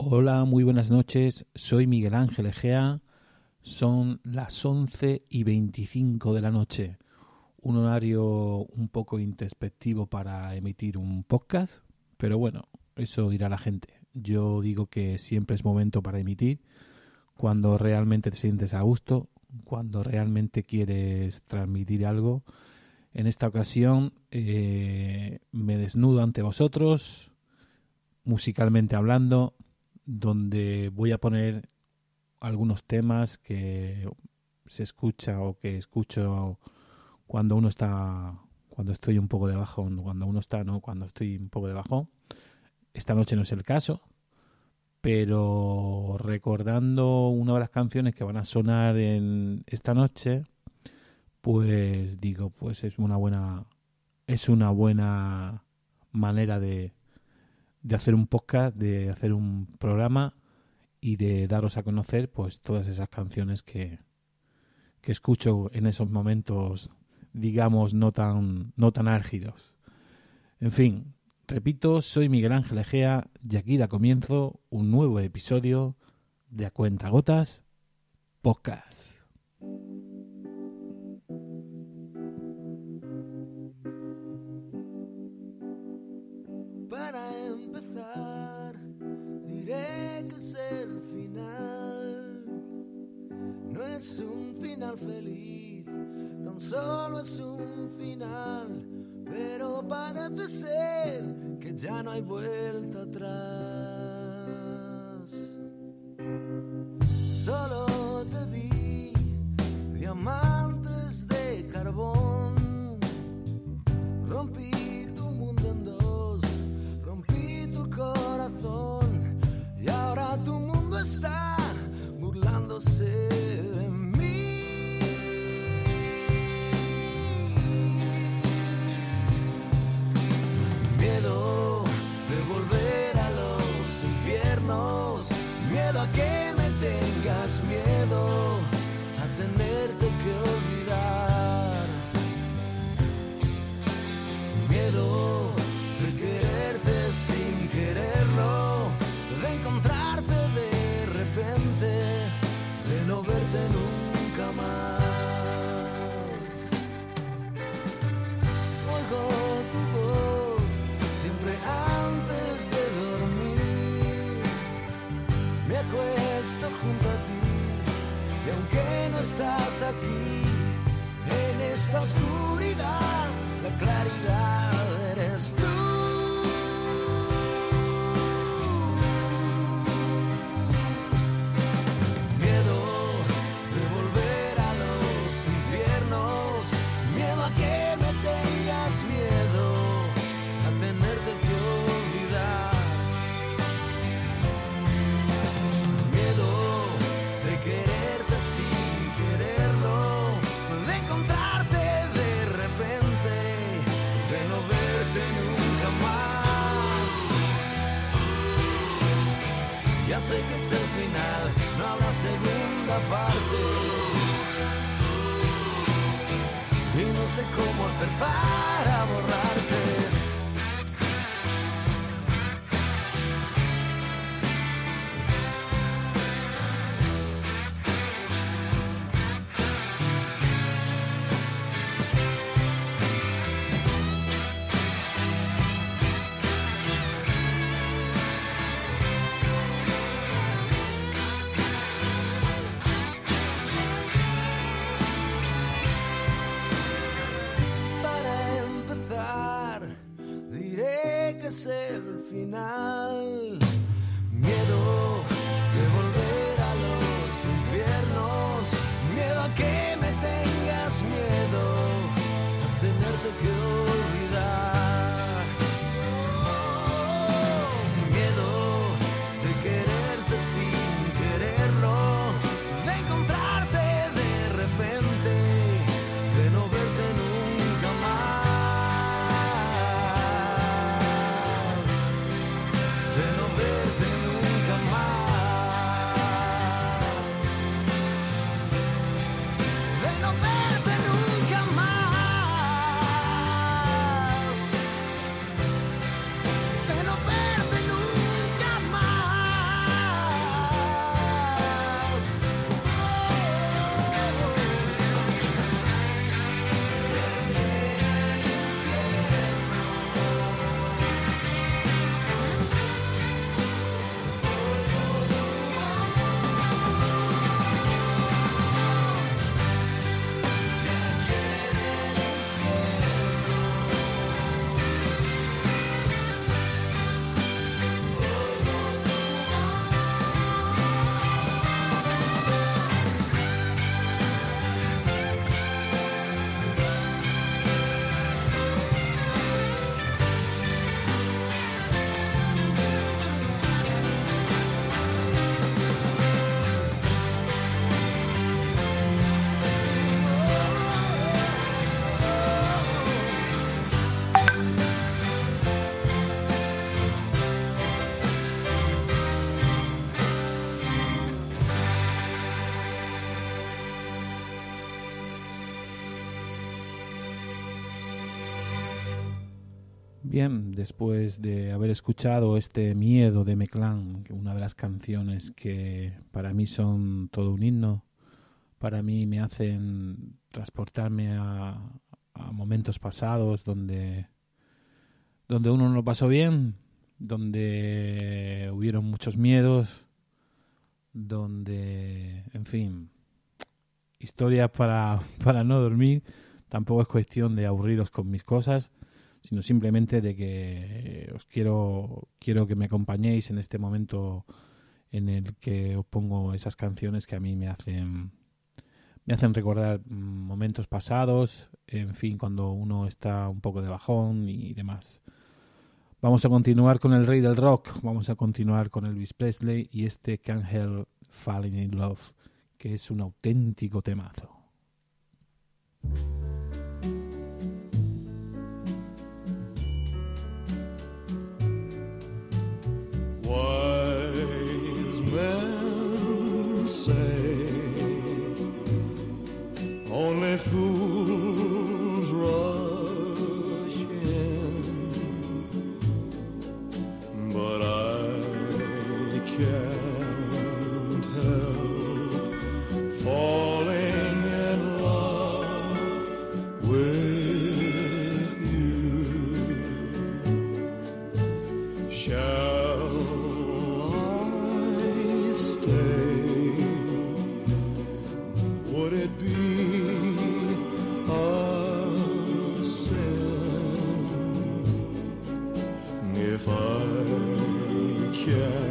Hola, muy buenas noches. Soy Miguel Ángel Egea. Son las 11 y 25 de la noche. Un horario un poco introspectivo para emitir un podcast, pero bueno, eso dirá la gente. Yo digo que siempre es momento para emitir cuando realmente te sientes a gusto, cuando realmente quieres transmitir algo. En esta ocasión eh, me desnudo ante vosotros, musicalmente hablando, donde voy a poner algunos temas que se escucha o que escucho cuando uno está cuando estoy un poco de bajón, cuando uno está, no, cuando estoy un poco de bajón. Esta noche no es el caso, pero recordando una de las canciones que van a sonar en esta noche, pues digo, pues es una buena es una buena manera de de hacer un podcast, de hacer un programa y de daros a conocer pues todas esas canciones que, que escucho en esos momentos digamos no tan no tan álgidos. En fin, repito, soy Miguel Ángel Egea y aquí da comienzo un nuevo episodio de A Cuenta Gotas Podcast. Es un final feliz, tan solo es un final, pero parece ser que ya no hay vuelta atrás. Estás aquí, en esta oscuridad, Y no sé cómo hacer para borrarte. Después de haber escuchado este Miedo de Meclán, una de las canciones que para mí son todo un himno, para mí me hacen transportarme a, momentos pasados donde, donde uno no lo pasó bien, donde hubieron muchos miedos, donde, en fin, historias para, para no dormir. Tampoco es cuestión de aburriros con mis cosas, sino simplemente de que os quiero, quiero que me acompañéis en este momento en el que os pongo esas canciones que a mí me hacen me hacen recordar momentos pasados, en fin, cuando uno está un poco de bajón y demás. Vamos a continuar con el rey del rock, vamos a continuar con Elvis Presley y este Can't Help Falling in Love, que es un auténtico temazo. Wise men say. Can't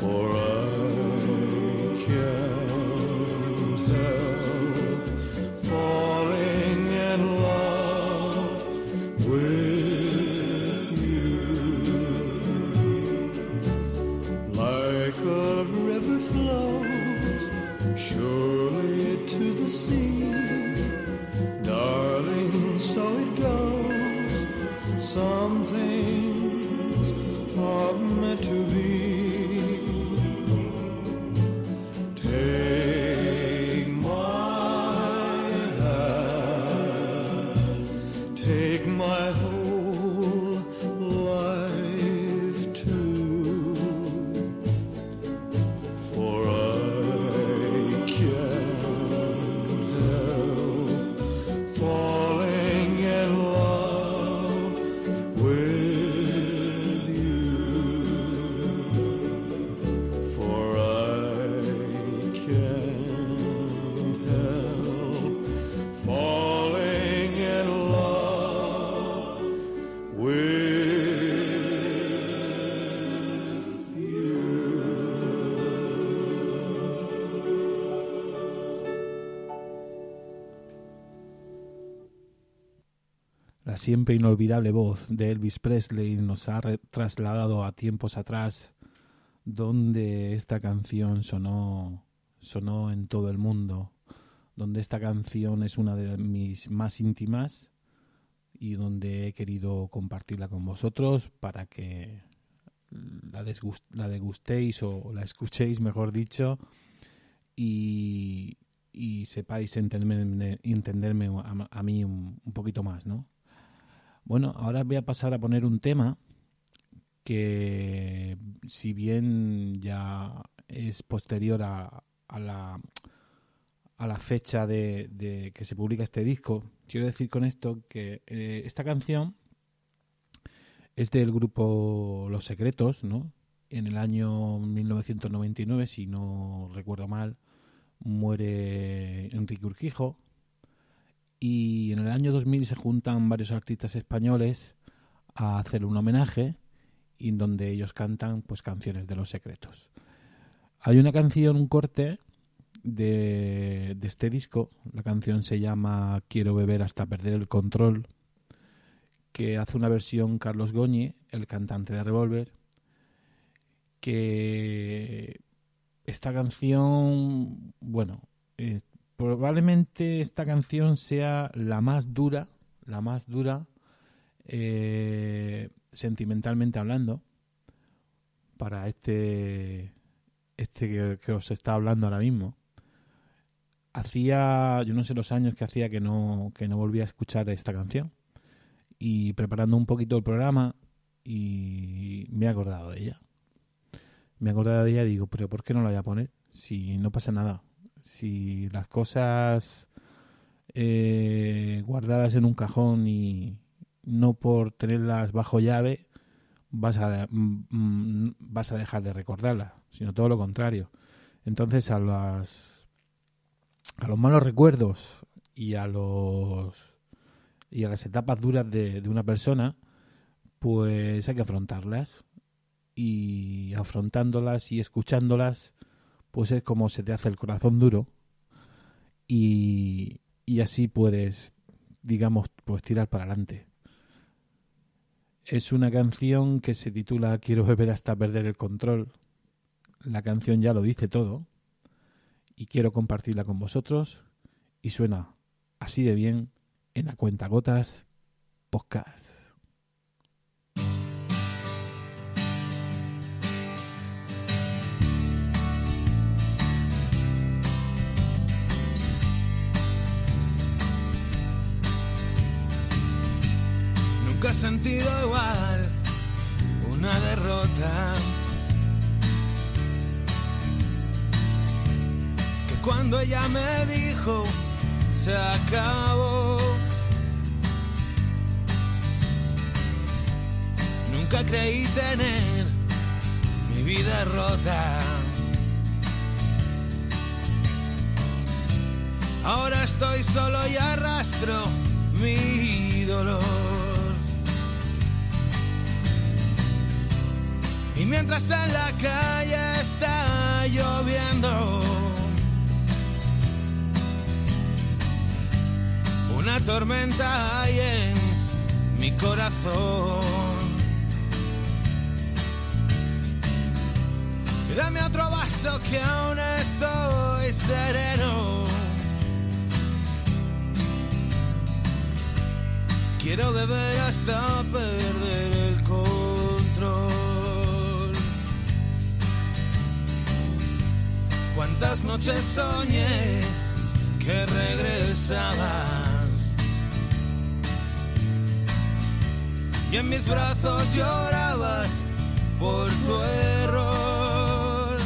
For siempre inolvidable voz de Elvis Presley nos ha trasladado a tiempos atrás donde esta canción sonó, sonó en todo el mundo, donde esta canción es una de mis más íntimas y donde he querido compartirla con vosotros para que la, la degustéis o la escuchéis, mejor dicho, y, sepáis entenderme, entenderme a, a mí un poquito más, ¿no? Bueno, ahora voy a pasar a poner un tema que, si bien ya es posterior a, la, a la fecha de, de que se publica este disco, quiero decir con esto que eh, esta canción es del grupo Los Secretos, ¿no? En el año 1999, si no recuerdo mal, muere Enrique Urquijo, y en el año 2000 se juntan varios artistas españoles a hacer un homenaje y en donde ellos cantan pues canciones de los secretos. Hay una canción, un corte de, de este disco, la canción se llama Quiero beber hasta perder el control, que hace una versión Carlos Goñi, el cantante de Revolver, que esta canción, bueno, eh, probablemente esta canción sea la más dura, la más dura eh, sentimentalmente hablando para este este que, os está hablando ahora mismo. Hacía yo no sé los años que hacía que no que no volvía a escuchar esta canción. Y preparando un poquito el programa y me he acordado de ella. Me he acordado de ella y digo pero por qué no la voy a poner si no pasa nada si las cosas eh, guardadas en un cajón y no por tenerlas bajo llave vas a, mm, mm, vas a dejar de recordarlas, sino todo lo contrario. Entonces a las a los malos recuerdos y a los y a las etapas duras de, de una persona, pues hay que afrontarlas y afrontándolas y escuchándolas, pues es como se te hace el corazón duro y, y así puedes, digamos, pues tirar para adelante. Es una canción que se titula Quiero beber hasta perder el control. La canción ya lo dice todo y quiero compartirla con vosotros y suena así de bien en la cuenta gotas podcast. Nunca he sentido igual una derrota que cuando ella me dijo se acabó. Nunca creí tener mi vida rota. Ahora estoy solo y arrastro mi dolor. Y mientras en la calle está lloviendo, una tormenta hay en mi corazón. Dame otro vaso que aún estoy sereno. Quiero beber hasta perder el control. Cuántas noches soñé que regresabas y en mis brazos llorabas por tu error.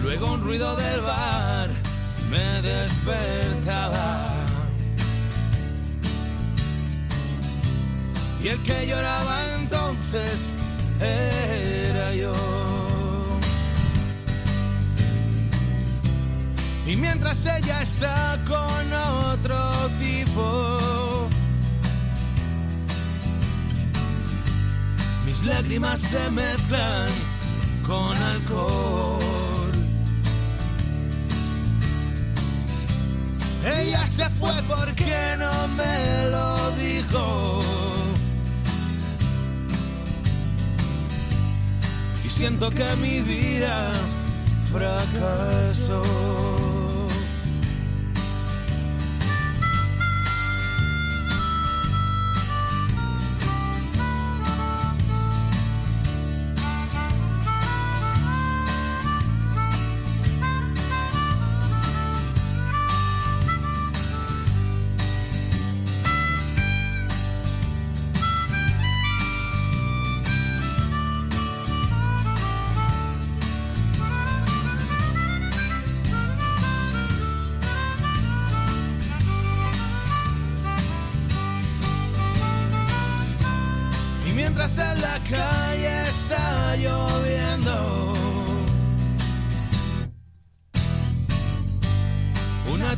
Luego un ruido del bar me despertaba. Y el que lloraba entonces era yo. Y mientras ella está con otro tipo, mis lágrimas se mezclan con alcohol. Ella se fue porque no me lo dijo. Y siento que mi vida fracasó.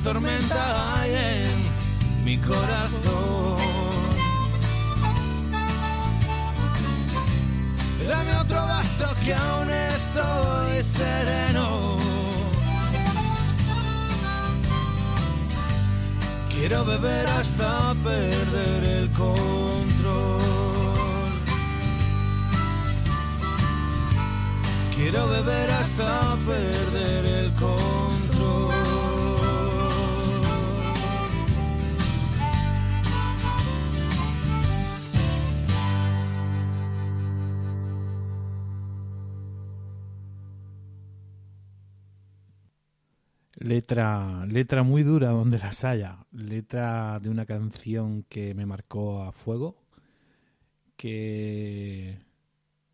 Tormenta hay en mi corazón. Dame otro vaso que aún estoy sereno. Quiero beber hasta perder el control. Quiero beber hasta perder el control. Letra, letra muy dura donde las haya. Letra de una canción que me marcó a fuego. Que,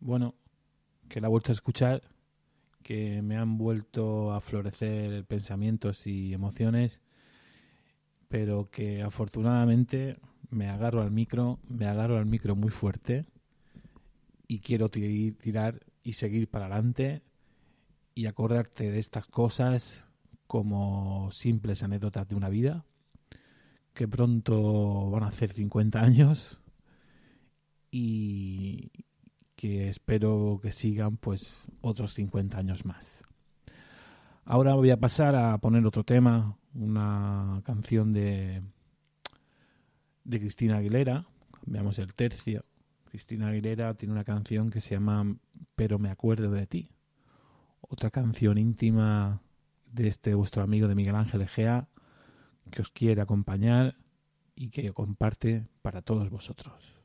bueno, que la he vuelto a escuchar. Que me han vuelto a florecer pensamientos y emociones. Pero que afortunadamente me agarro al micro, me agarro al micro muy fuerte. Y quiero tirar y seguir para adelante. Y acordarte de estas cosas como simples anécdotas de una vida que pronto van a hacer 50 años y que espero que sigan pues otros 50 años más. Ahora voy a pasar a poner otro tema, una canción de de Cristina Aguilera, veamos el tercio. Cristina Aguilera tiene una canción que se llama Pero me acuerdo de ti. Otra canción íntima de este vuestro amigo de Miguel Ángel Egea, que os quiere acompañar y que comparte para todos vosotros.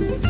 Bye.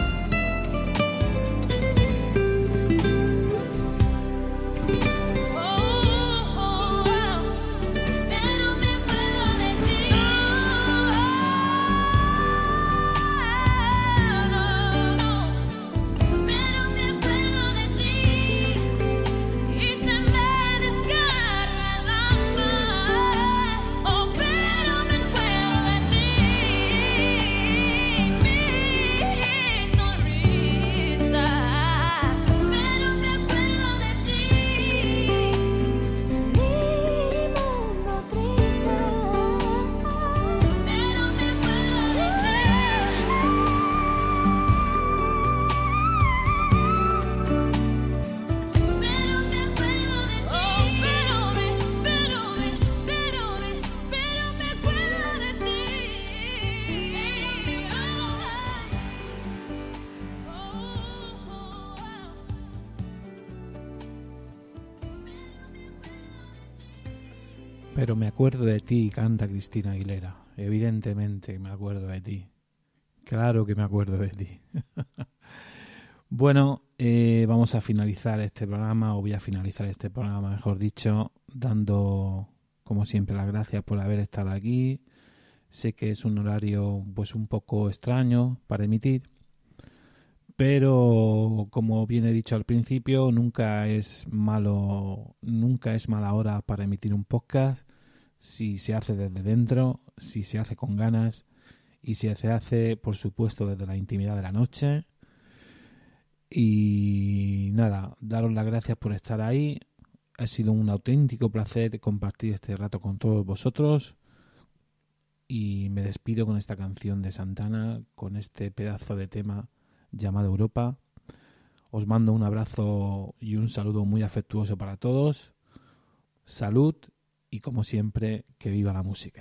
Acuerdo de ti, canta Cristina Aguilera. Evidentemente me acuerdo de ti. Claro que me acuerdo de ti. bueno, eh, vamos a finalizar este programa, o voy a finalizar este programa, mejor dicho, dando, como siempre, las gracias por haber estado aquí. Sé que es un horario, pues, un poco extraño para emitir, pero como bien he dicho al principio, nunca es malo, nunca es mala hora para emitir un podcast si se hace desde dentro, si se hace con ganas y si se hace, por supuesto, desde la intimidad de la noche. Y nada, daros las gracias por estar ahí. Ha sido un auténtico placer compartir este rato con todos vosotros. Y me despido con esta canción de Santana, con este pedazo de tema llamado Europa. Os mando un abrazo y un saludo muy afectuoso para todos. Salud y como siempre, que viva la música.